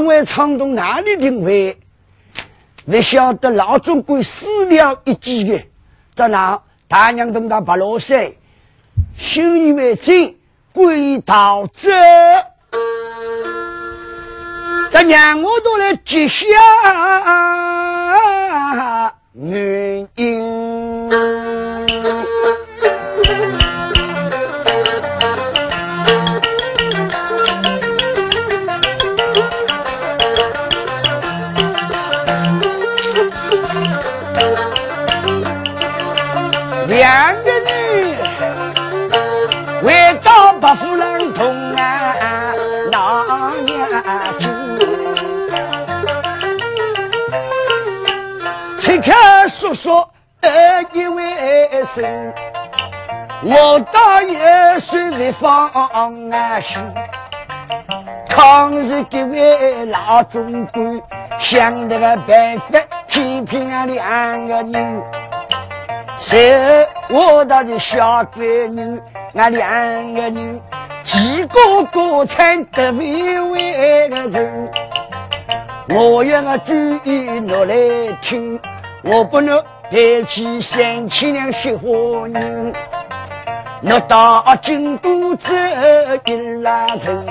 上回昌东哪里定位？不晓得老总管死了一几个，在那大娘东到白罗山，心以为真归逃走，这让我都来揭晓原因。我倒也算不放安心。抗日这位老总管想那个办法批评俺两个人。谁？我倒是小闺女，俺两个人几个个才得为为个人。我要我注意拿来听，我不能代替三七娘说话人。我到京都走一拉城，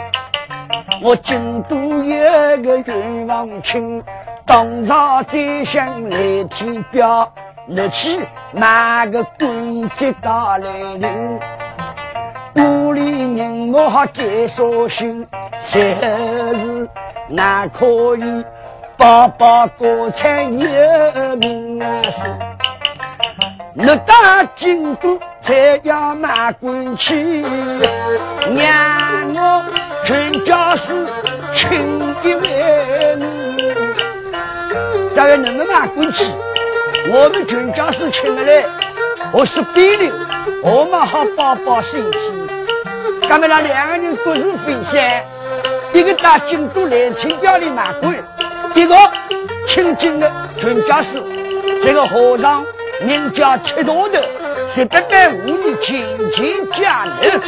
我京都有个愿望亲，当朝再向来天表。你去买个官爵到来临，屋里人我好介绍信，谁是那可以包包国产有名啊你到京都才要买官去，让我全家是亲一位你，大概能不能买官去？我们全家是请来，我是比邻，我们好报报身体。咱们那两个人各自分散，一个到京都来请表里买官，一个亲近的全家是。这个和尚名叫铁多头，是八百五里亲戚家人。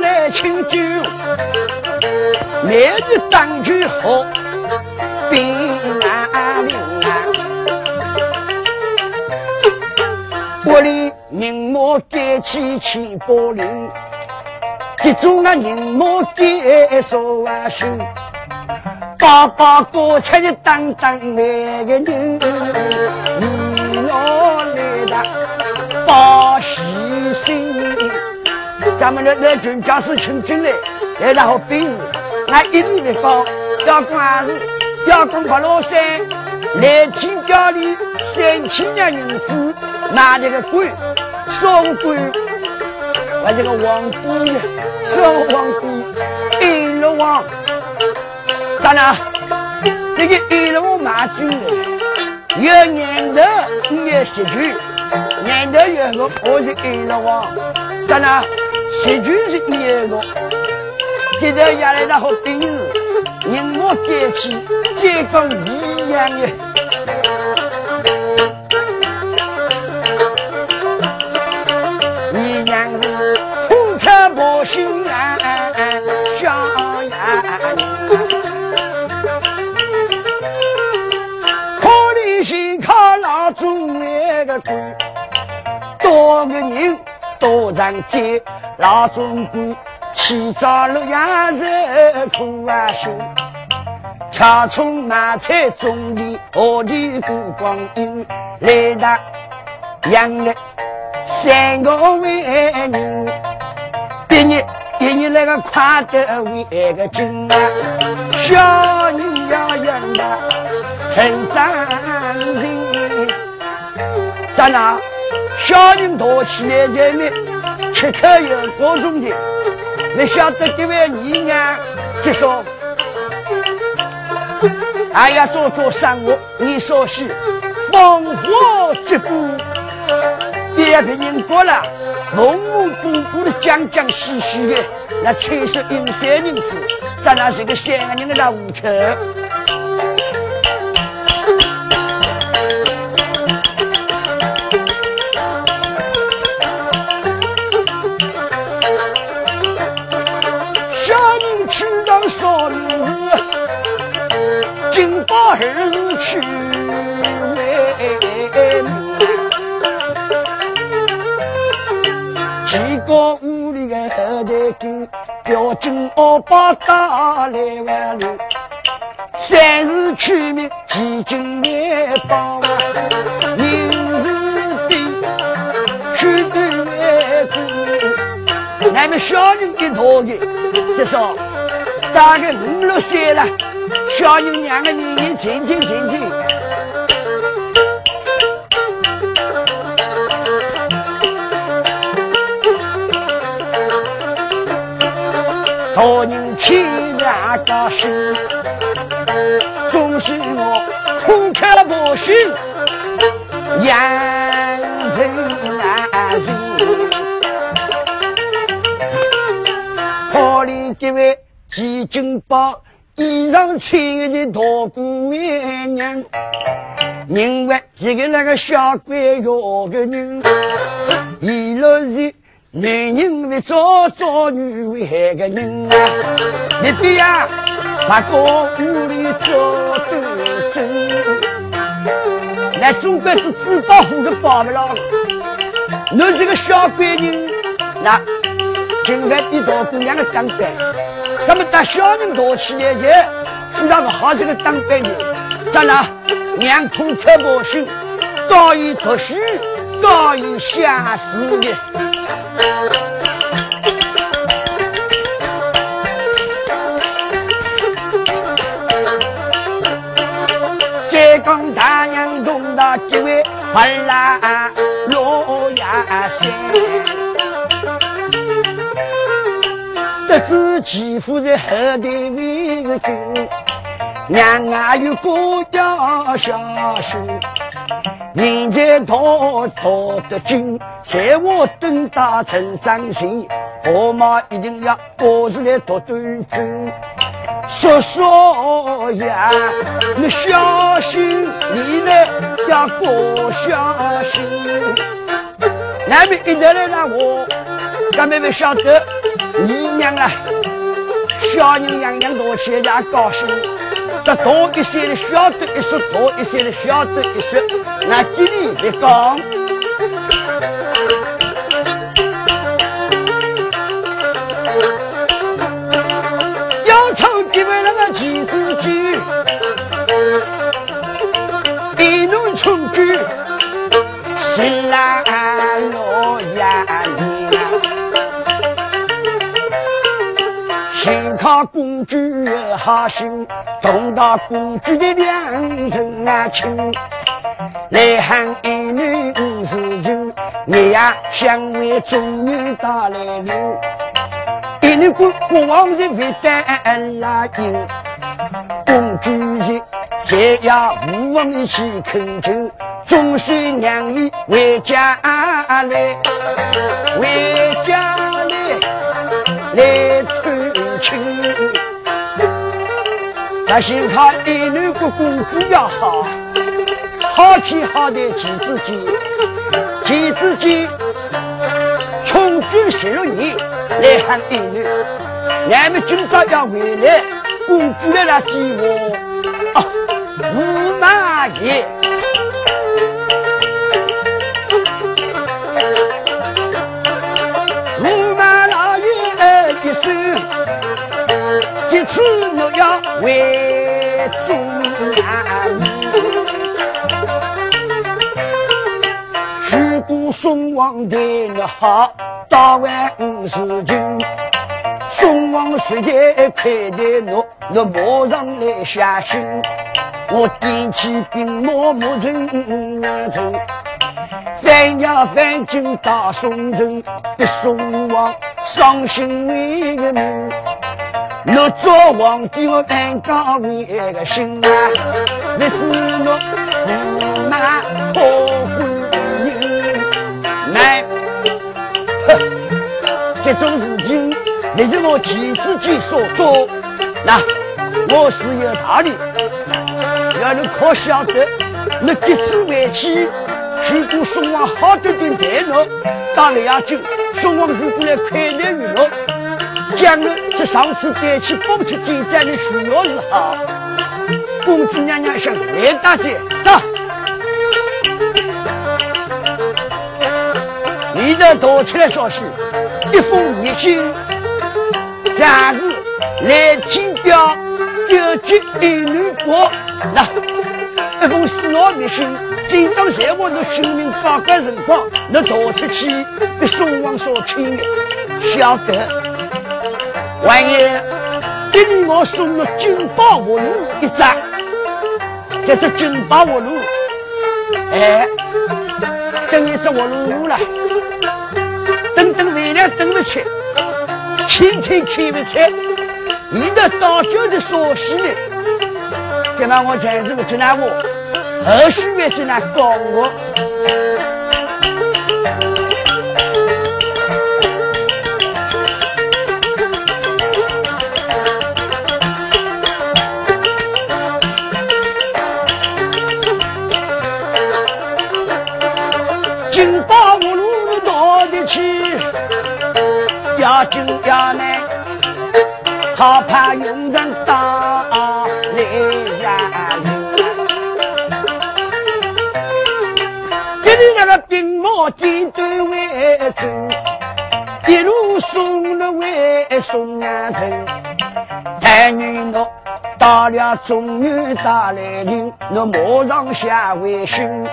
来清酒，来日当去好，平安平安。屋里人马盖起千宝林，一种那人马盖说万寿，爸爸哥出去当当那个人，你我来的报喜信，咱们那那全家是请进来，来然后比日。俺一路的讲，要管事，要讲白老山，来请家里三千两银子，拿这个官，双官，把这个皇帝，双皇帝，一路王，当然，这个一路马军的，有年头，有十句，年头有个，我是一路王，当然，十句是第一个。现在下来那好兵士，人马盖起，再讲一样的。心啊，小呀可怜心靠老总那个官，多个人。多长街，老总管。起早六呀热苦啊辛，恰从买菜种地，何地过光阴？来到养了三个为人，个快得为个精啊！小人要养的成长人，在哪？小人多起来前面吃口有各种的。你晓得这位姨娘就说：“哎呀，做做生活，你说是风火之鼓，别别人过了，蒙蒙古古的讲讲细细的，那七十一三人子，咱那是个三个人的那小人。去当少林寺，金宝还是去？表金二八打来万路，三日取名几经列邦，明日的去对为主，俺们小人一头的，就说大概五六岁了。小人两个年年亲亲亲亲，大人亲两个心，总是我空刻不行，养人难忍。可怜这位季金宝。衣裳穿的大姑娘，因为这个那个小鬼哟个人，一落是男人为做做女为害个人啊！你别呀，把公屋里做斗争，那总归是纸包虎的保不牢。你这个小闺女，那今晚比大姑娘的当官。咱们打小人多起来去，非常不好这个当兵的，咱俩面孔特不行，高于读书，早已下事业。浙江大娘中的几位快来罗亚仙。得知继父在后台为君，娘啊有过家下手，人在逃逃得紧，在我等大成伤心，我妈一定要抱出来夺对证。叔叔呀，你小心，你呢要多小心。那边一来了我，咱妹妹晓得。你娘啊，小人样样多起来也高兴。这多一些的晓得一说，多一些的晓得一说，那吉利一讲。要抽几位那个旗子举，一路冲举，新郎罗呀。他公主有好心，同到公主的两人啊亲，来喊一女五十斤，你呀想为中女打来领，一女国国王是为担拉金，公主是在呀无王一起恳求，终须娘姨回家来，回家来来。亲，那幸好一女个公主要好，好气好的几子见，几子见，穷举十六年来喊一女，俺们今朝要回来，公主来了接我，啊，驸马爷。一次我要为中难，宋王的我好，大万五十斤。宋王实在快的我，我马上来下心。我点起兵马木阵阵，翻呀翻进大宋城，逼宋王伤心为个命。我做皇帝，我担高为个心啊！你是我驸马托这种事情你是我妻子己所做，那我是有道理。要你可晓得，你这次回去，如果送往好点点待我，打了要紧。宋王如果来快乐于我。将来这上次带去不去进战的需要是好，公主娘娘向雷大姐走。你的躲起来说是，一封密信，暂时来请表九局一女国。那一封死亡密信，今当在我的性命宝贵辰光，你躲出去被宋王所请，晓得？万一给你我送了金宝葫芦一张，这是金宝葫芦，哎，等一只活路了。等，不起，天天开不起，你的当家的说戏呢？今晚我讲这个济南我，后续也济南告我。就要呢，好怕有人打来呀！给你那个兵马军队为走，一路送了为送南城。待女奴到了中原大来临，我马上下回信，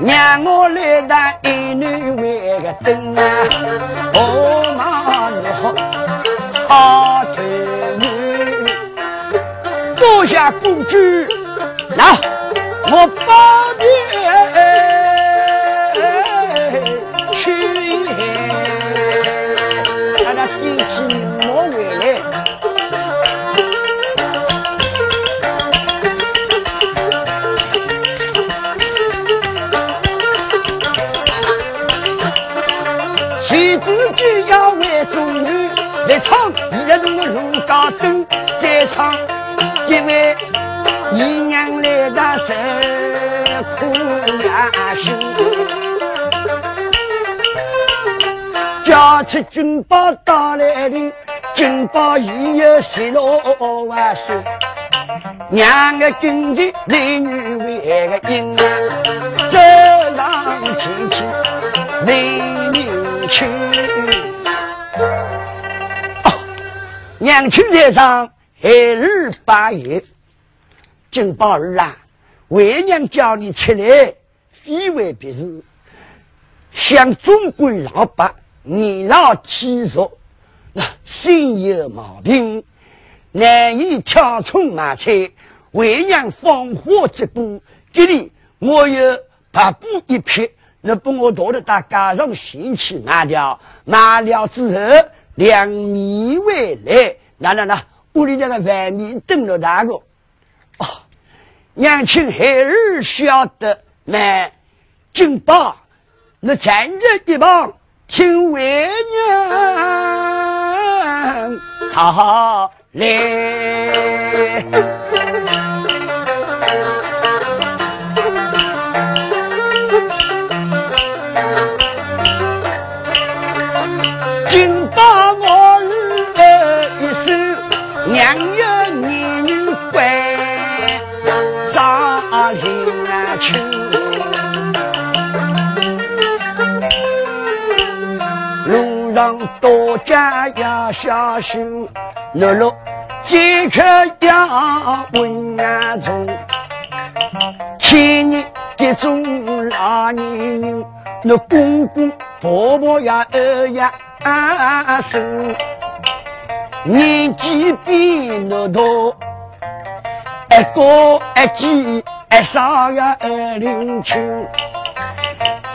让我来当一女为个灯啊！哦妈！好头女，多谢公主，来，我把面。难辛，家出军宝打来临，军宝已有十六万岁，两个军的美女为个英啊，走上前去美女去。哦娘亲在上，孩儿八月，金宝儿啊，为娘叫你出来，非为别事。像中国老八年老体弱，那心有毛病，难以挑葱买菜。为娘放火这步，这里我有白布一匹，那把我驮着到街上先去卖掉，卖了之后。两米回来，那那那，屋里那个外面等了大个？哦，娘亲孩儿晓得，那金宝，那站在一旁听为娘好来。多加要小心，乐乐饥渴要问眼中。千年这种老年人，那公公婆婆呀儿呀生，年纪比那多，一个一季一少呀二零七，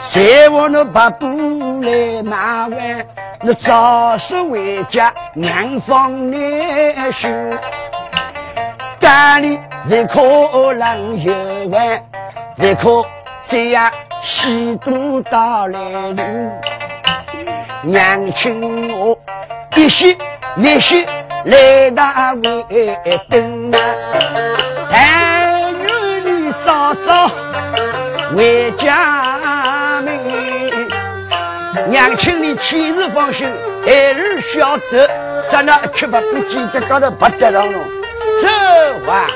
谁我那把布来买完？那早是回家娘方难寻，家里一可冷油碗，一可这样西渡到来临。娘亲我一息一息来大为灯啊，但愿你早早回家。娘亲，你千日放心，孩儿晓得，在那七八不记得高头不得上了。走吧，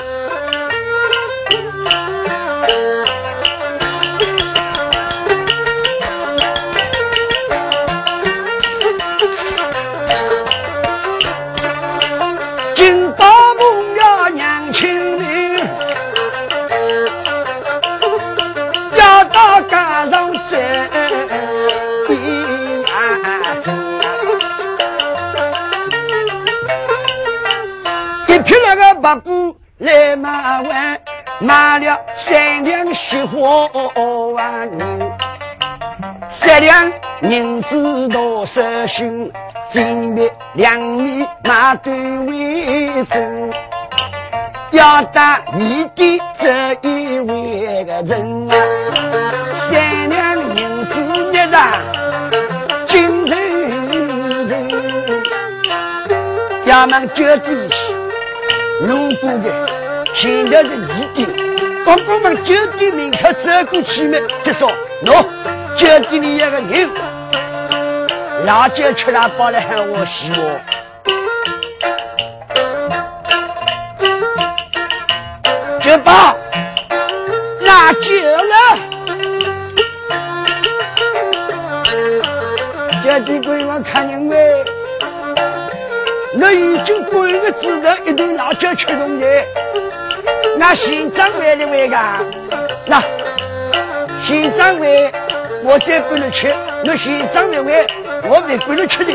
八股来马湾，买了三两雪花万年，三两银子多少心，金币两米马对为真，要打你的这一位个人啊，三两银子一张，金人人，衙门交地去。路过的，现在是一点，刚刚往酒店门口走过去呢，就说：“喏，酒店里有个人，辣椒吃了饱了喊我洗我。”酒保，拿酒了。酒店官我看人喂。那已经半个指头一顿老叫吃东西，那县长来的位个，那县长位我再不能吃，那县长的位我再不能吃的。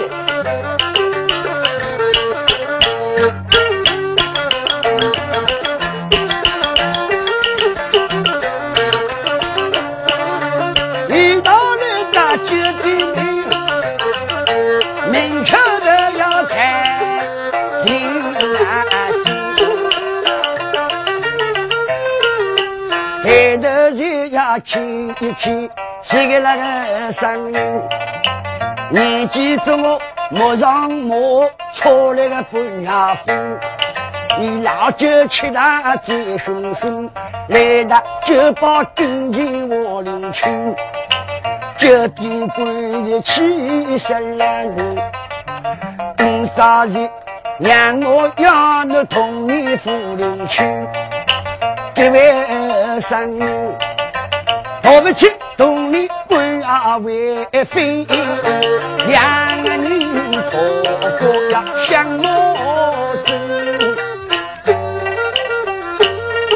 看一看，这个那个声音，年纪中莫让莫错那个半牙夫，你老酒吃得醉醺醺，来到酒吧跟前我领情，酒店官的气声难过，多少日让我要你同你赴领情，这位声音。我不去东里关啊为妃，两个人婆婆呀相我子。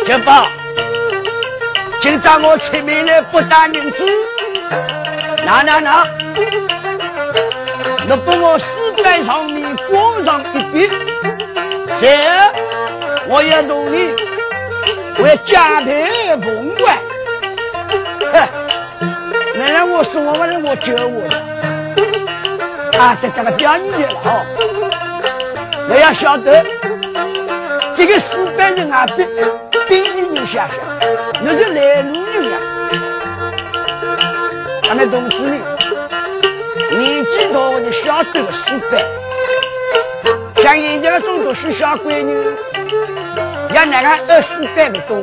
这宝，今朝我出门来不打银子，那那那，你把我四板上面挂上一笔，这我要努力为家庭奉还。哼，那让我说，我让我教我的啊，这这个表演去了哦。你要晓得，这个四百人啊，比比你人想想，那是来路人啊。他们同志们，年纪大的晓得个四百，像现在的中读书小闺女，要那个二四百不多，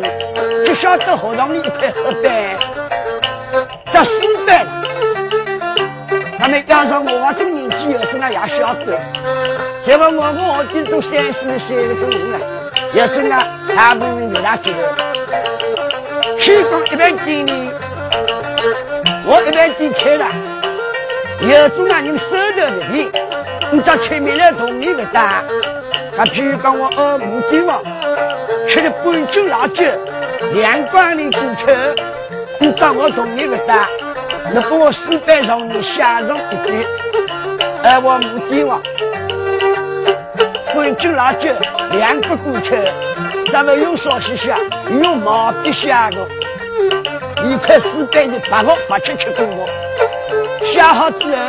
就晓得学堂里一块黑板。这四百，他们加上我这个年纪有时候也晓得，结果我我这都三十岁的个人了，也真啊，大部分给他觉得，去讲一般店里，我一般店开了，有种啊人收的的，你这前面来同你的单，他譬如讲我二五店嘛，吃了半斤辣椒，两罐的过去。你当我同一个单，你把我四百上你写上一点，哎，我五点王，半斤辣椒，两个过去，咱们用少些写，用毛笔写的，一块四百的八个八七七个我，写好之后，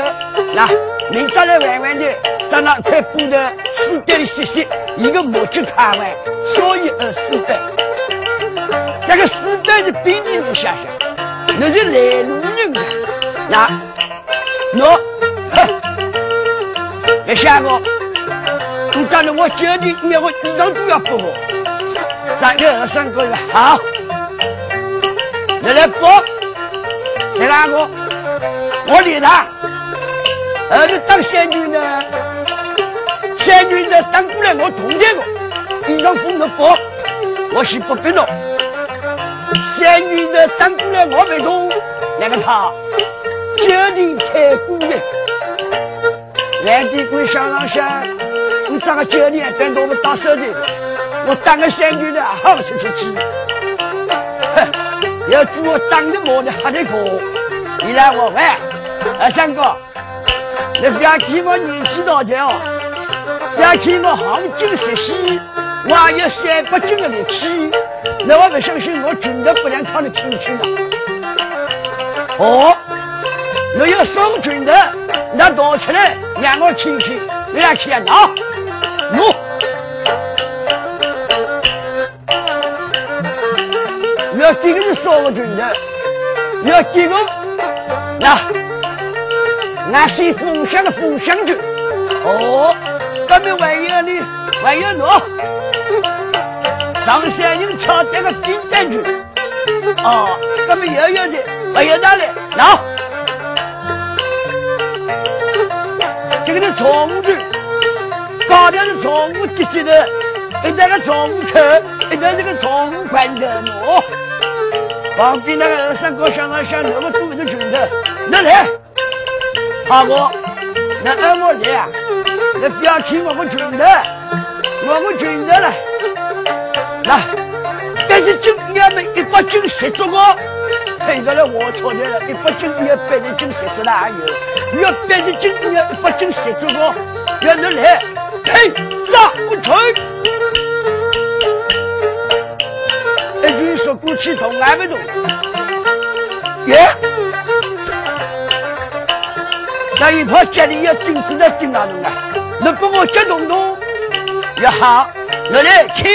那明早来玩玩的，在那块布的四百写写，一个墨汁看完，所以二四百，那个四百的兵你能写写。那是来路人啊！那，喏，哼，别吓我！你讲的我决定，你我一张都要给我。三个二三个月好，你来补，第哪个？我理他。儿子当仙女呢，仙女呢当过来我同这个，一张封的补，我是不给了。仙女的当过来我没动，那个他决定开工的。蓝地官想上想，你这个九年等到我们打手的，我当个仙女的好出出去。哼，要做我当的毛的哈的哥，你来我玩。二三哥，你不要看我年纪大点哦，不要看我行经熟悉。我还有三百斤的力气，那我不相信我军的不能唱的进去了。哦，我要送军的，那躲起来让我听听，你来看啊，我。要这个是少个军的，要这个那那是风向的风向军。哦，咱们还有呢，还有喏，上山用枪这个金蛋去。哦，那么爷爷的，不要打嘞，来，这个是宠子高点是宠物机器的，一个宠物口，一个这个宠物罐头哦。旁边那个二三哥想啊想，那么多的拳头，那来，阿哥，你二我来啊，不要听我们拳头。我们军的了。那但是今年们一百斤十足个，现在来我错来了，一百斤要百十斤十足哪有？要百十斤要一百斤十足个，要你来，嘿，上不吹。过去从来没动，耶！那一块家里要金子的金哪弄啊？你帮我接动动也好，我来听。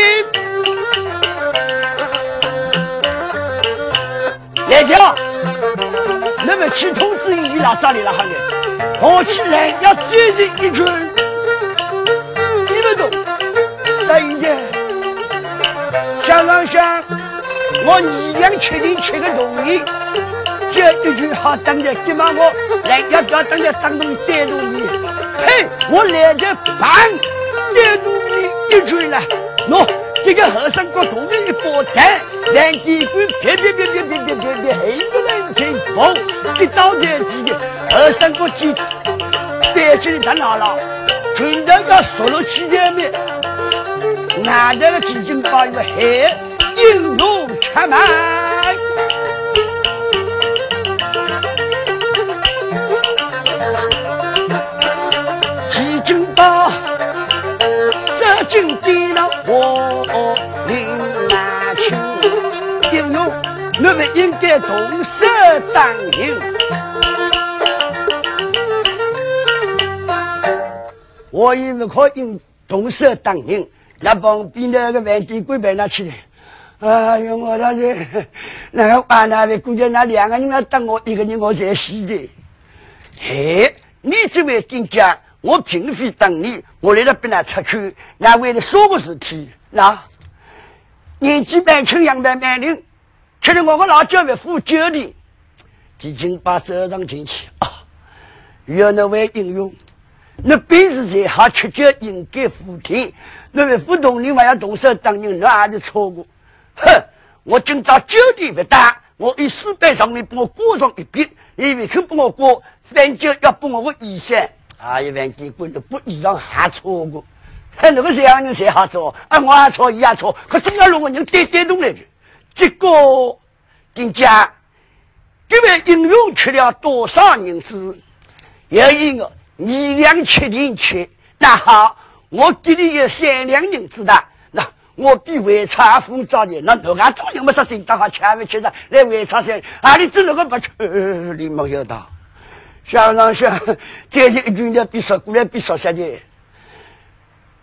来叫，那么去通知你老这里了哈的，我起来要接人一军，你们懂？再一件，想上想。我一样确定吃个同意，这一句话等着，今晚我来要不要等着张东逮住你？嘿，我来着办逮住一句了。喏，这个和尚过同意一包蛋，两机关别别别别别别别别，黑不人听风，一刀两机，和尚过去，别去在哪了？拳头要缩了七千米，俺这个基金包一个黑。硬如开门，这军敌了我领南去。英勇，你们应该同色当营。我因为可以同色当营，那帮比那个外地鬼派那去的。哎呦，我那是那个班那位估计那两个人要等我一个人，我才死的。嘿，你这位军家，我平时等你，我来了边那出去，那为了什么事体？那年纪蛮轻，养得蛮灵，吃了我个老教为负责的，几经把责任进去啊。要那位英勇，那本事再好，吃酒应该服帖。那位不懂你还要动手当人，那还是错过。哼！我今朝酒店不打，我一四百上面帮我过上一笔，你为肯帮我过，反正要帮我个意思。啊，一万几官都不一样，还错过。哼，那个样人谁好错？啊，我还错，伊也错，可总要弄个人带带动来的。这个人家，这位英雄吃了多少银子？有一个二两七零七，那好，我给你有三两银子的。那我比为差复杂的，那哪个做人么说真当好，千万去着来为差些，啊你走那个不去，你没有到。想上想，这一军的比说过来比说下的，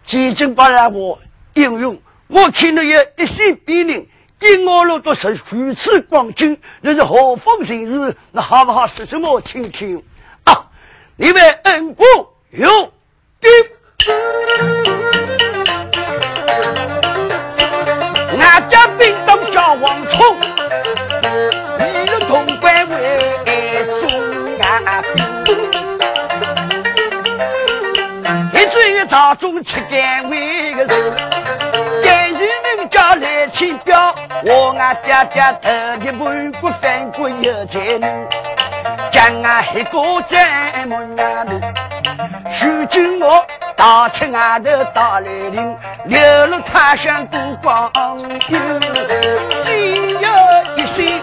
几经八来我英勇，我听了有一些兵令，给我路都是如此光景，那是何方神日？那好不好说什么听听？啊，你们恩公有兵。俺家兵当叫王冲，安兵，一朝中吃干为个人，干人人家来请表，我俺爹爹头一万国翻过有才能，将俺黑锅在门外头，如今我。大清俺的大来临，流落他乡过光阴，心有一心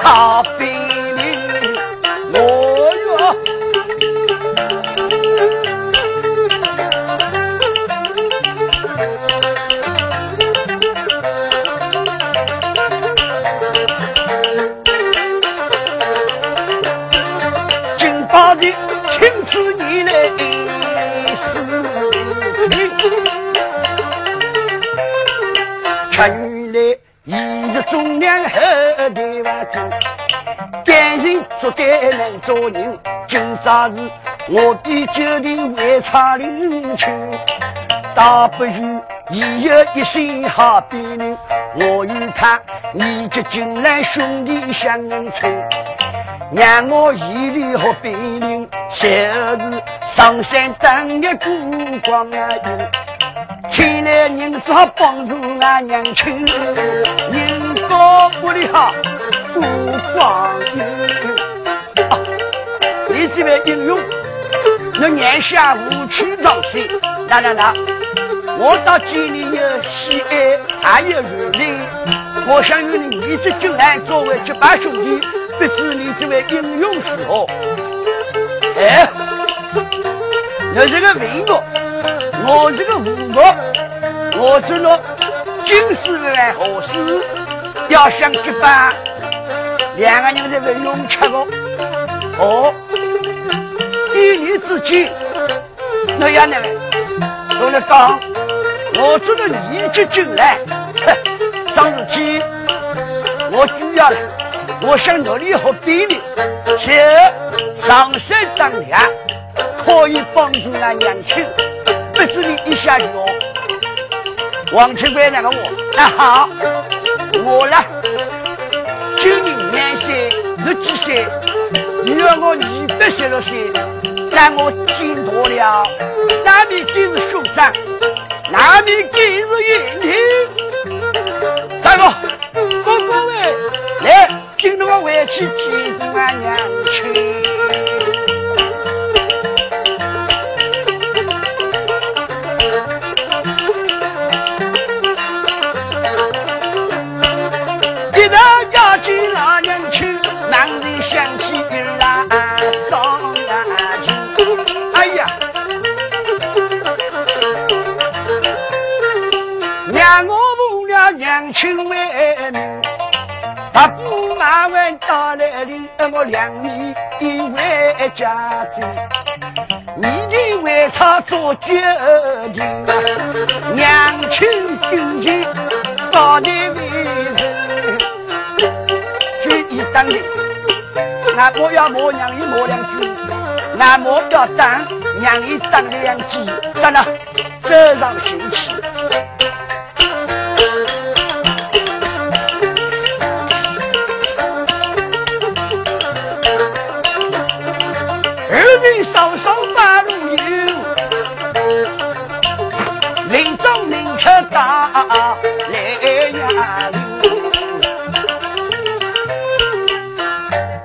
好兵我的决定为差领情，大不如。已有一心好比人，我与他你结金兰兄弟相称，让我一力和别人，小日上山当个孤光啊！请来人只好帮助俺娘亲，人高不的好孤光啊！你这位英雄，那年下无曲长生，来来来。我到家里有喜爱，还有缘分。我想与你一直进来作为结拜兄弟，不知你这位英勇如何？哎，你是个文武，我是个武武，我知道今世来何事？要想结拜，两个人在为勇吃个。哦，一年之间，那样呢？我来讲。我知道你就进来，哼，张子清，我主要了，我想努力和比你，且上山当粮，可以帮助那娘亲，不知你一下药。王清贵那个我，那好，我呢，今年年岁六几岁，你要我二百十六岁，但我见多了，那边就是兄长。那边今日宴请，大哥，哥哥们，来，跟着我回去见俺娘亲。亲为民，把驸马问到来里，我两米为家子，你的为他做决定？娘亲究竟到底为人？就一当的，那我要磨娘一磨两句，那磨要当娘一当两句，当然这上心气。人稍稍把路有，林中明却打来呀！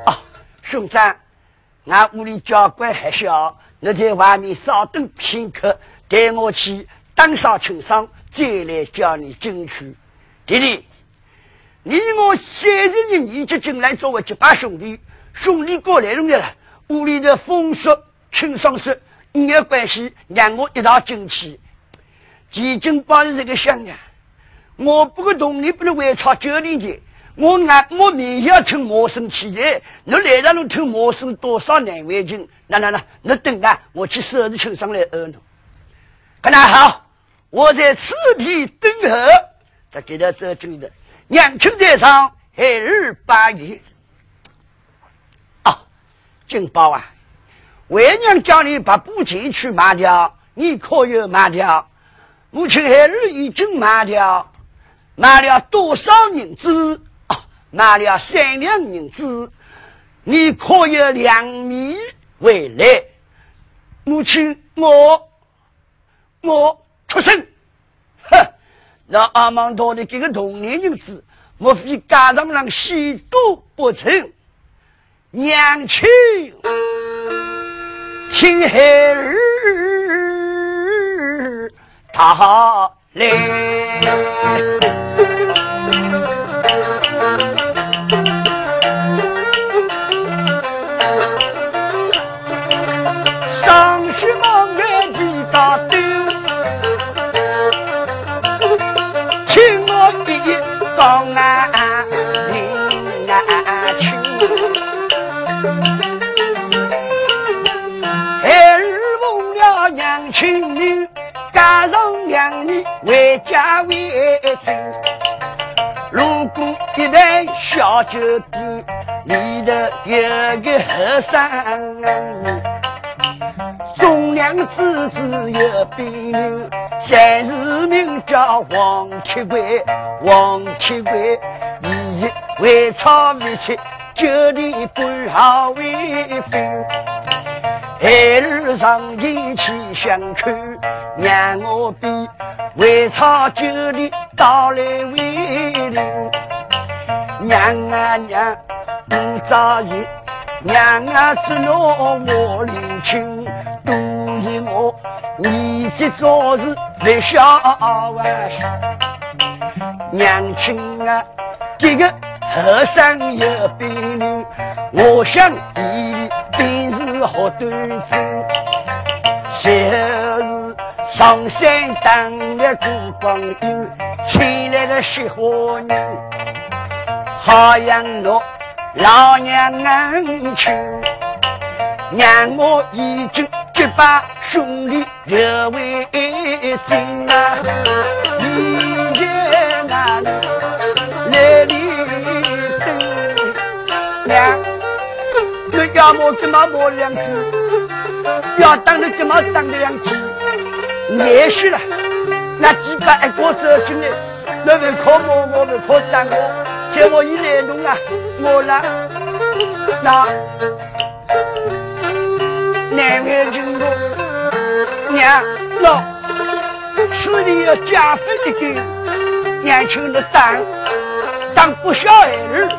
啊，兄长，俺屋里家管还小，你在外面稍等片刻，带我去当上清桑，再来叫你进去。弟弟，你我三十年年纪进来作为结拜兄弟，兄弟过来容易了。屋里的风俗、清爽说，没有关系，让我一道进去。几斤包的这个香啊！我不懂，你不能为差九里的。我俺我明要听我生气的，你来了侬听我生多少难为情？那那那，你等啊，我去收拾清爽来饿侬。看那好，我在此地等候，再给他走进的。娘亲在上，孩儿八月。金宝啊，为娘叫你把布钱去卖掉，你可有卖掉？母亲孩儿已经卖掉，卖了多少银子？啊，卖了三两银子，你可有两米回来？母亲，我我出生，哼，那阿芒多的这个童年银子，莫非家长让许多不成？娘亲，听孩儿他来。个和尚，忠良之子有别人，三世名叫王七贵，王七贵，以为草为妻，九里半好为分。孩儿上前去相看，让我比为草九里到来为邻。娘啊娘，娘啊只诺我领情，都是我年纪早时不孝万娘亲啊，这个和尚有病人，我想你定是好端正。谁是上山当了烛光阴，请来的雪花人，好像我老娘恩情，让我已经结拜兄弟留为亲啊！一夜难来里等，娘，你要么怎么磨两句？要当的怎么当的两句？也许了，那几百个走进来，那会靠我，我会靠当我，叫我一来弄啊，我呢，那难为情我娘老，此地要加分的给，娘亲的当当不孝儿，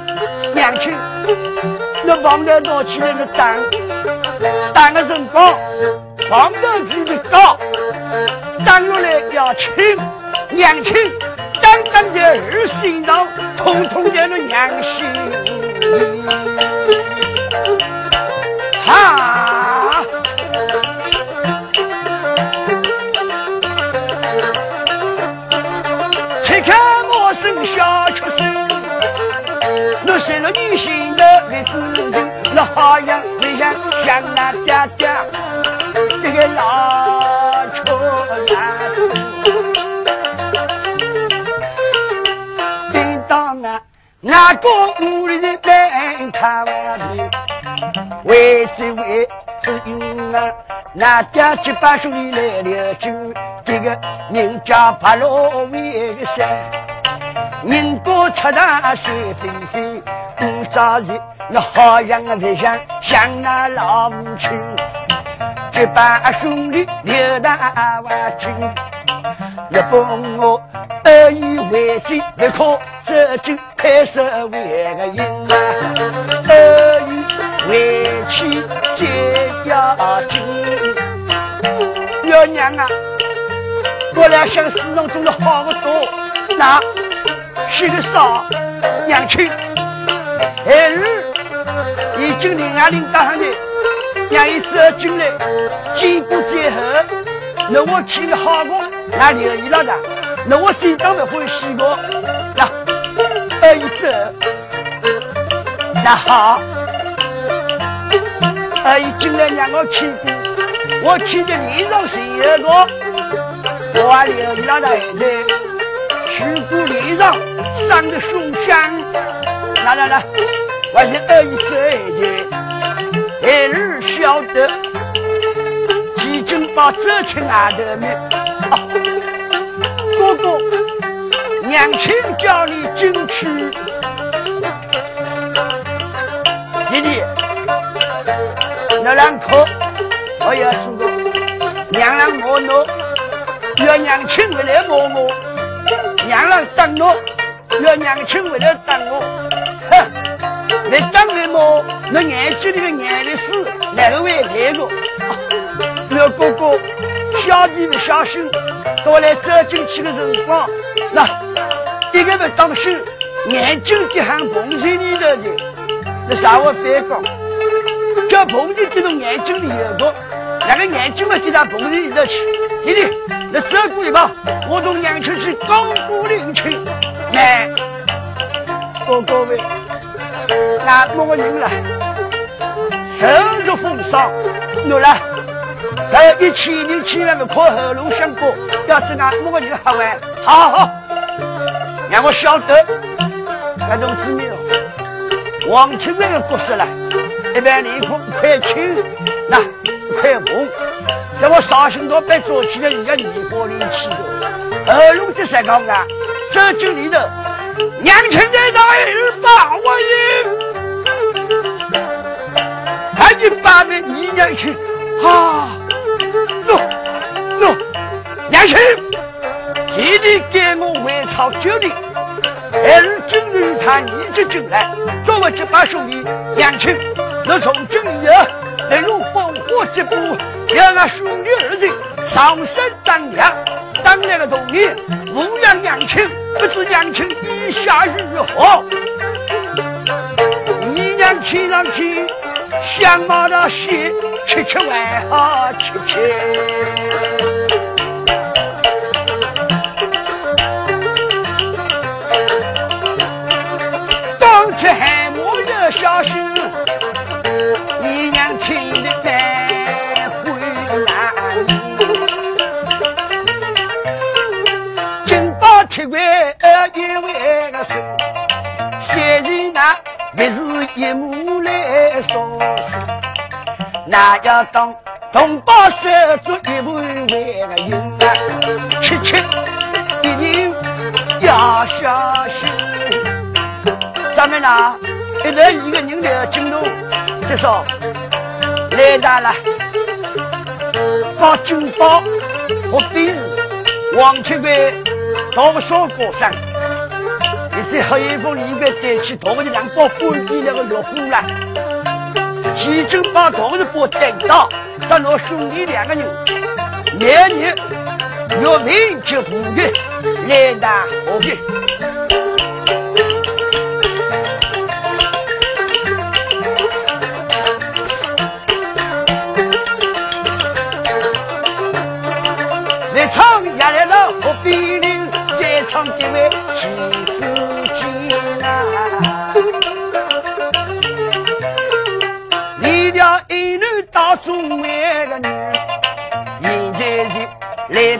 娘亲，那忘了拿起来的当。当个人高，黄头举的高，当落来要亲娘亲，当当在儿心上，通通在了娘心。哈！切看我生小出生，我生了女性的日子。那好像不像像那爹爹那个屋里的门开外面，为这为只因啊，那爹七八岁来了就这个名叫八罗威的山，人过出大雪飞飞，不着急。那好样啊！不像像那老母亲，这把兄弟留大万军，日本我恶意为奸，不可这就开始为个赢啊！恶意为妻结要紧，娘娘啊，我俩想市场中的好不多，那是个啥娘亲？儿。已经领阿领打上去，让伊走进来，见过之后，那我去的好过，那留意了的，那我最当不会洗过，那二姨走，那好，二姨进来让我去过，我去的。脸上谁有个，我还留意了的。孩子，去过脸上伤的。胸香，来来来。我是二姨子的，孩儿晓得，几经把这亲外头 哥哥，娘亲叫你进去，弟弟，那两口我要说个，娘让摸我，要娘亲回来摸我，娘让等我，要娘亲回来等我，哼。你当然么？那眼睛里的眼泪水哪个会来个？那哥哥，小弟不小心，到来走进去的辰光，那一个不当心，眼睛滴上碰水里头的，那啥话反讲？叫碰水滴到眼睛里有个，那个眼睛嘛滴到碰水里头去。弟弟，那走过一把，我从娘亲去高歌领情，来，哥哥们。那么个人了，手足风霜，有了，在一千年千万不靠喉咙想过，要是俺某个女好玩？好好，让我晓得，那种子女哦，王清那个故事了，一般脸孔快青，那快红，在我伤心到被做起来，人家泥巴里去的，喉咙这三讲啊，这就里头，娘亲在那儿把我赢，还得把那姨娘去啊。娘亲，弟弟给我为草救你，而今日他逆着进来，作为结拜兄弟，娘亲，我从今以后能如风火疾步，要俺兄弟二人上山当粮，当年的童年，牧养娘亲，不知娘亲意下如何？你娘亲上去，想马的血，吃吃完好吃吃。这还没有消息，你娘亲的在回来。金宝铁拐二一位个生，现在那也是一母来说事，那要当同胞手足一位位个人啊，吃吃一定要小心。咱们呐，一人一个人的进入，就说来大了，把金宝和兵士王七贵到小高山，最后一封里面带去多的两包官兵那个药布了，齐军把多的包带到，咱老兄弟两个人，年年越命就不越来大何必？唱下来了，何必你再唱几位。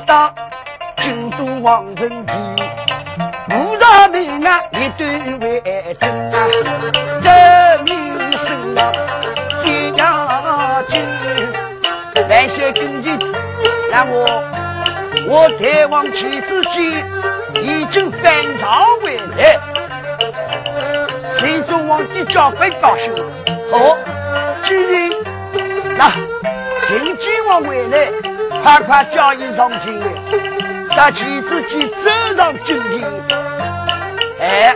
到京都王城地，五朝平安一对为真啊，这名声啊，几要紧，万岁根据让我。我太王妻子见已经返朝回来，谁中皇帝交关高兴。好，既然那秦晋王回来，快快叫一上京来，让妻子去走上京庭。哎，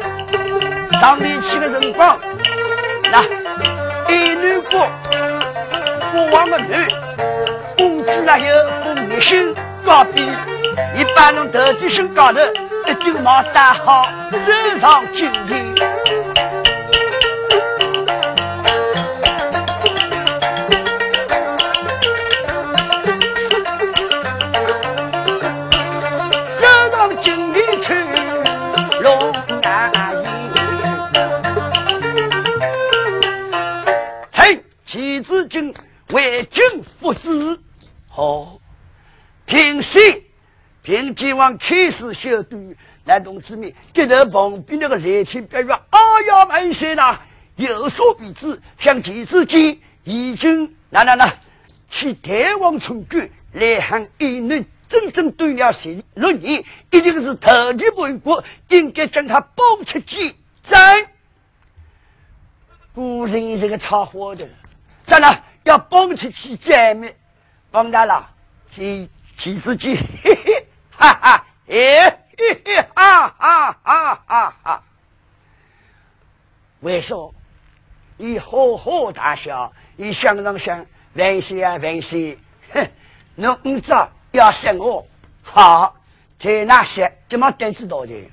上面去的辰光，那一女国国王的女，公主那有封一心。高比一般人头低身高头，一顶帽戴好，走上京庭。平晋王开始修读南东之面，接着旁边那个来听别说：“哎呀，万岁呐，有所不知，像齐子敬已经那那那去台湾从军，来汉一女真正对了十六年，一定是特地为国，应该将他绑出去斩。古人是个插话的，咱呢要绑出去斩灭，王大郎，去。妻子句，嘿嘿，哈哈，哎，嘿嘿，哈哈哈哈哈！为什么？你呵呵大笑，你想上想，万岁啊万岁！哼，侬唔知要杀我，好，在那些怎么胆子大的？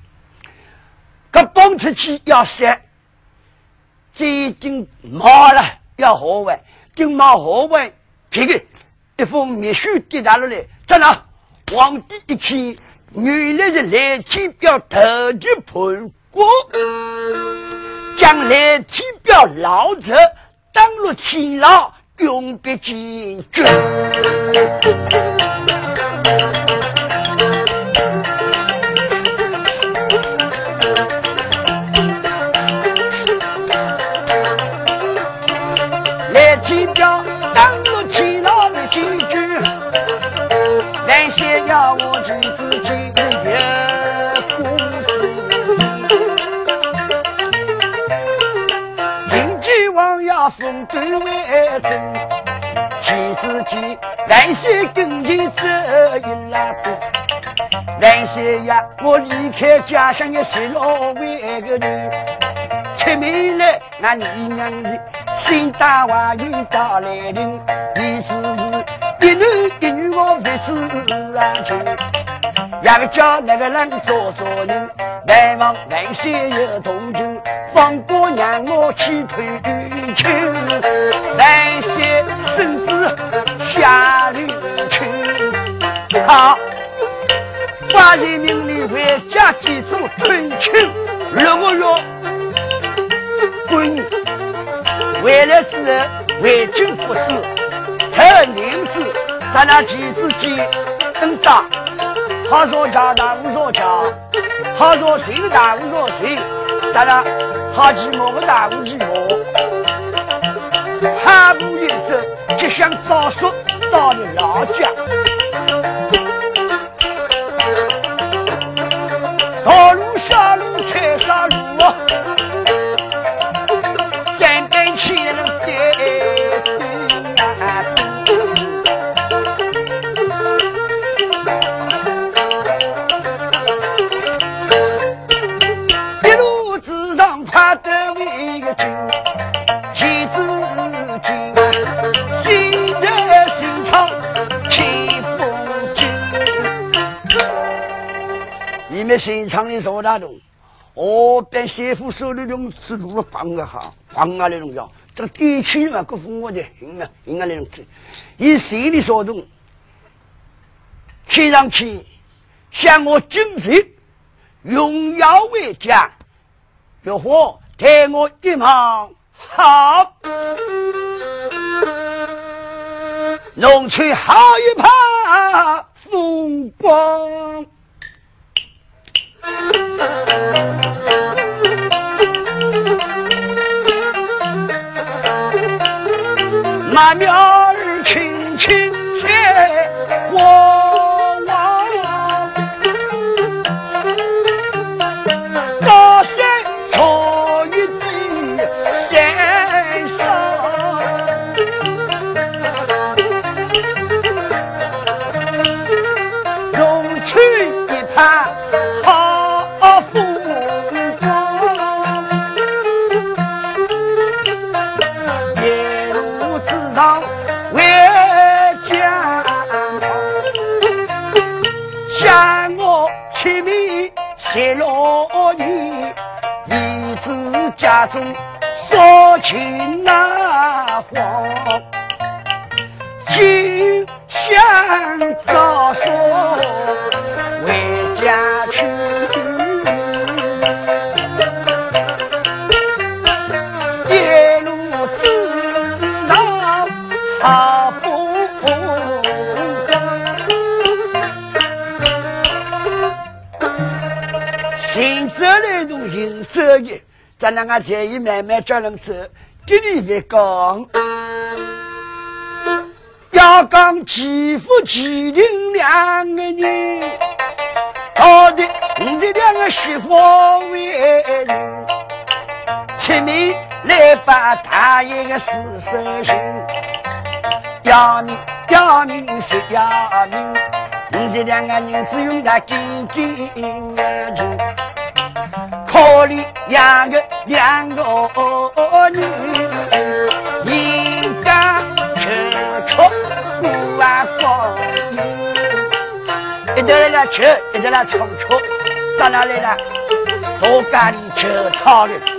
搿蹦出去要杀，这顶毛了要何完？顶毛何完？这个一封密书递达了来。在那，皇帝一看，原来是来天表特级判官，将来天表老者当入天牢，永别坚决。要我妻子几月工资，经济王要封对为真，妻子见来先跟前走一拉步，来先呀，我离开家乡也十六为个人，出门来那你娘的。新大娃又到来临，你只是一男一女我不知啊情，也个叫那个人做做人，来往来些有同情，放过让我去退休，来些甚至下流去。好，把人民里回家记住春秋六个月，滚！回来之后，为君父子，才领子，在那妻子间等打。他说家大无说家，他说谁的大无说谁，当然他寂寞不大无寂寞。他不一走，就想早说到你老家。道路小路菜啥路？现场的说那种，哦，边媳妇手里用吃路放个哈，放啊那种叫，这个地区嘛，各父我的应该应该那种子，以谁的所动，贴上去向我军职，荣耀为家，有火待我一旁好，弄去好一盘风光。那鸟儿轻轻切我。咱两个建议慢慢叫人走，给你别讲，要讲欺负欺凌两个人，好的，你的两个媳妇为人，出面来把大爷的死手心，要命要命是要命，你这两个人只用他紧紧握住。可怜养个两个女，人家吃吃不完光阴，一直来吃，一直来吃吃，到哪里了？到家里吃草了。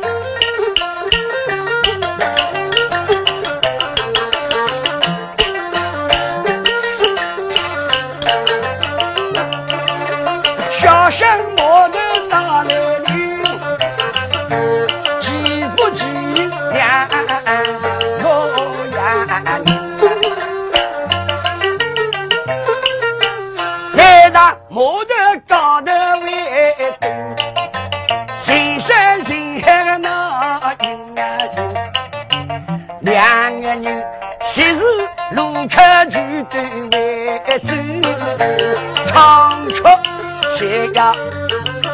呀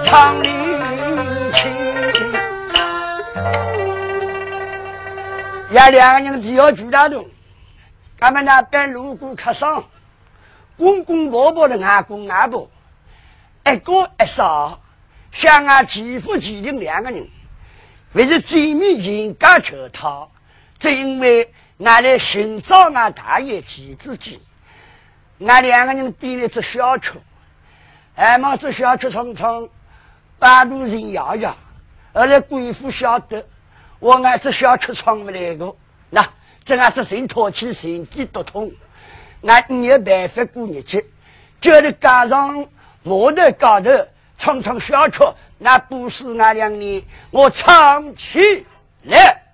唱里去，呀两个人只要住大动，他们那边路过客商，公公婆婆的外公外婆，一个一嫂。像俺继父继定两个人，为了见面应该求他，正因为俺来寻找俺大爷几子己，俺两个人点了只小车，俺忙这小车匆匆，半路人摇摇，后来贵妇晓得我俺这小车闯不来个，那这俺这人托起身体都痛，俺没有办法过日子，就得赶上我的高头。唱唱小曲，那不是俺两年我唱起来。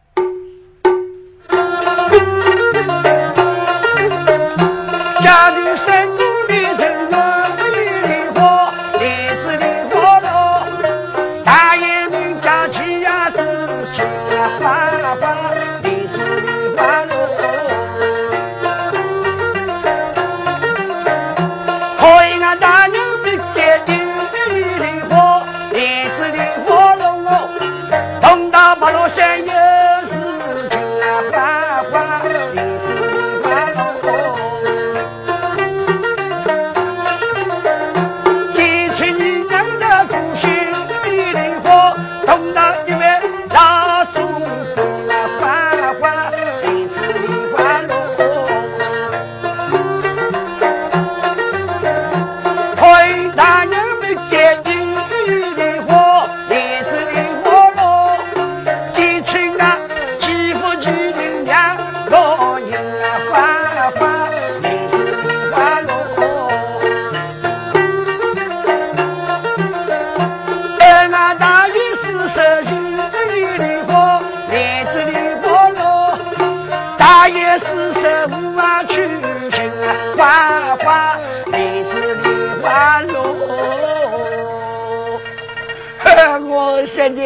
我现在。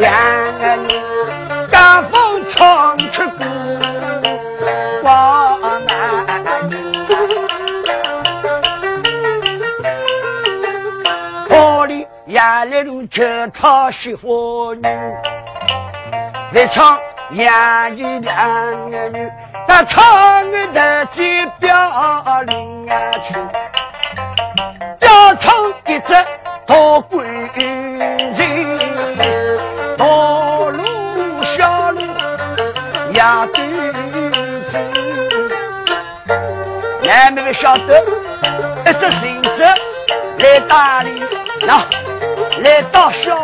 两个人赶风唱出歌，往南迎。家里路求讨媳妇女，来唱洋语两个女，那唱的最标灵啊去，要唱一只大闺人。道路小路压对子，俺们晓得一只绳子来打理，那来到小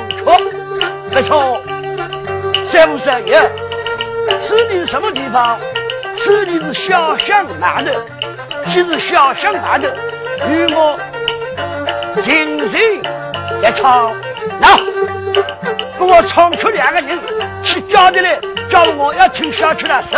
女来唱曲，不错，三五三一，此地是什么地方？此地是小巷码头。就是小巷码头，与我精神一唱，那给我唱出两个人去叫的来，叫我要听下去了，是。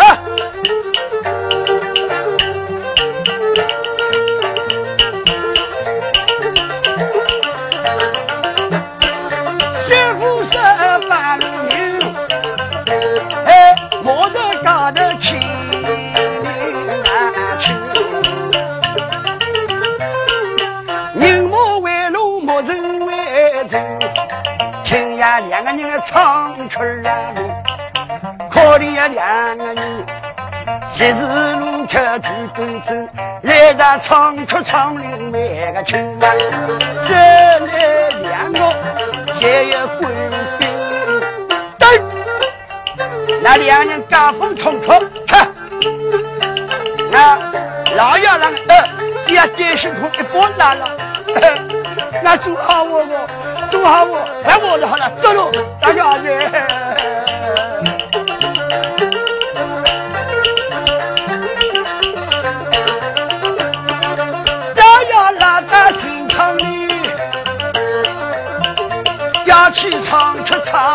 昔日路客举杯酒，来到唱出唱另外个情啊，这来两个也有贵宾，对，那两人赶风唱出，看，那老爷郎呃，只要电视筒一拨拉了，那就好我我。做好我，来我就好了，走路，大家子。里，要去唱出唱。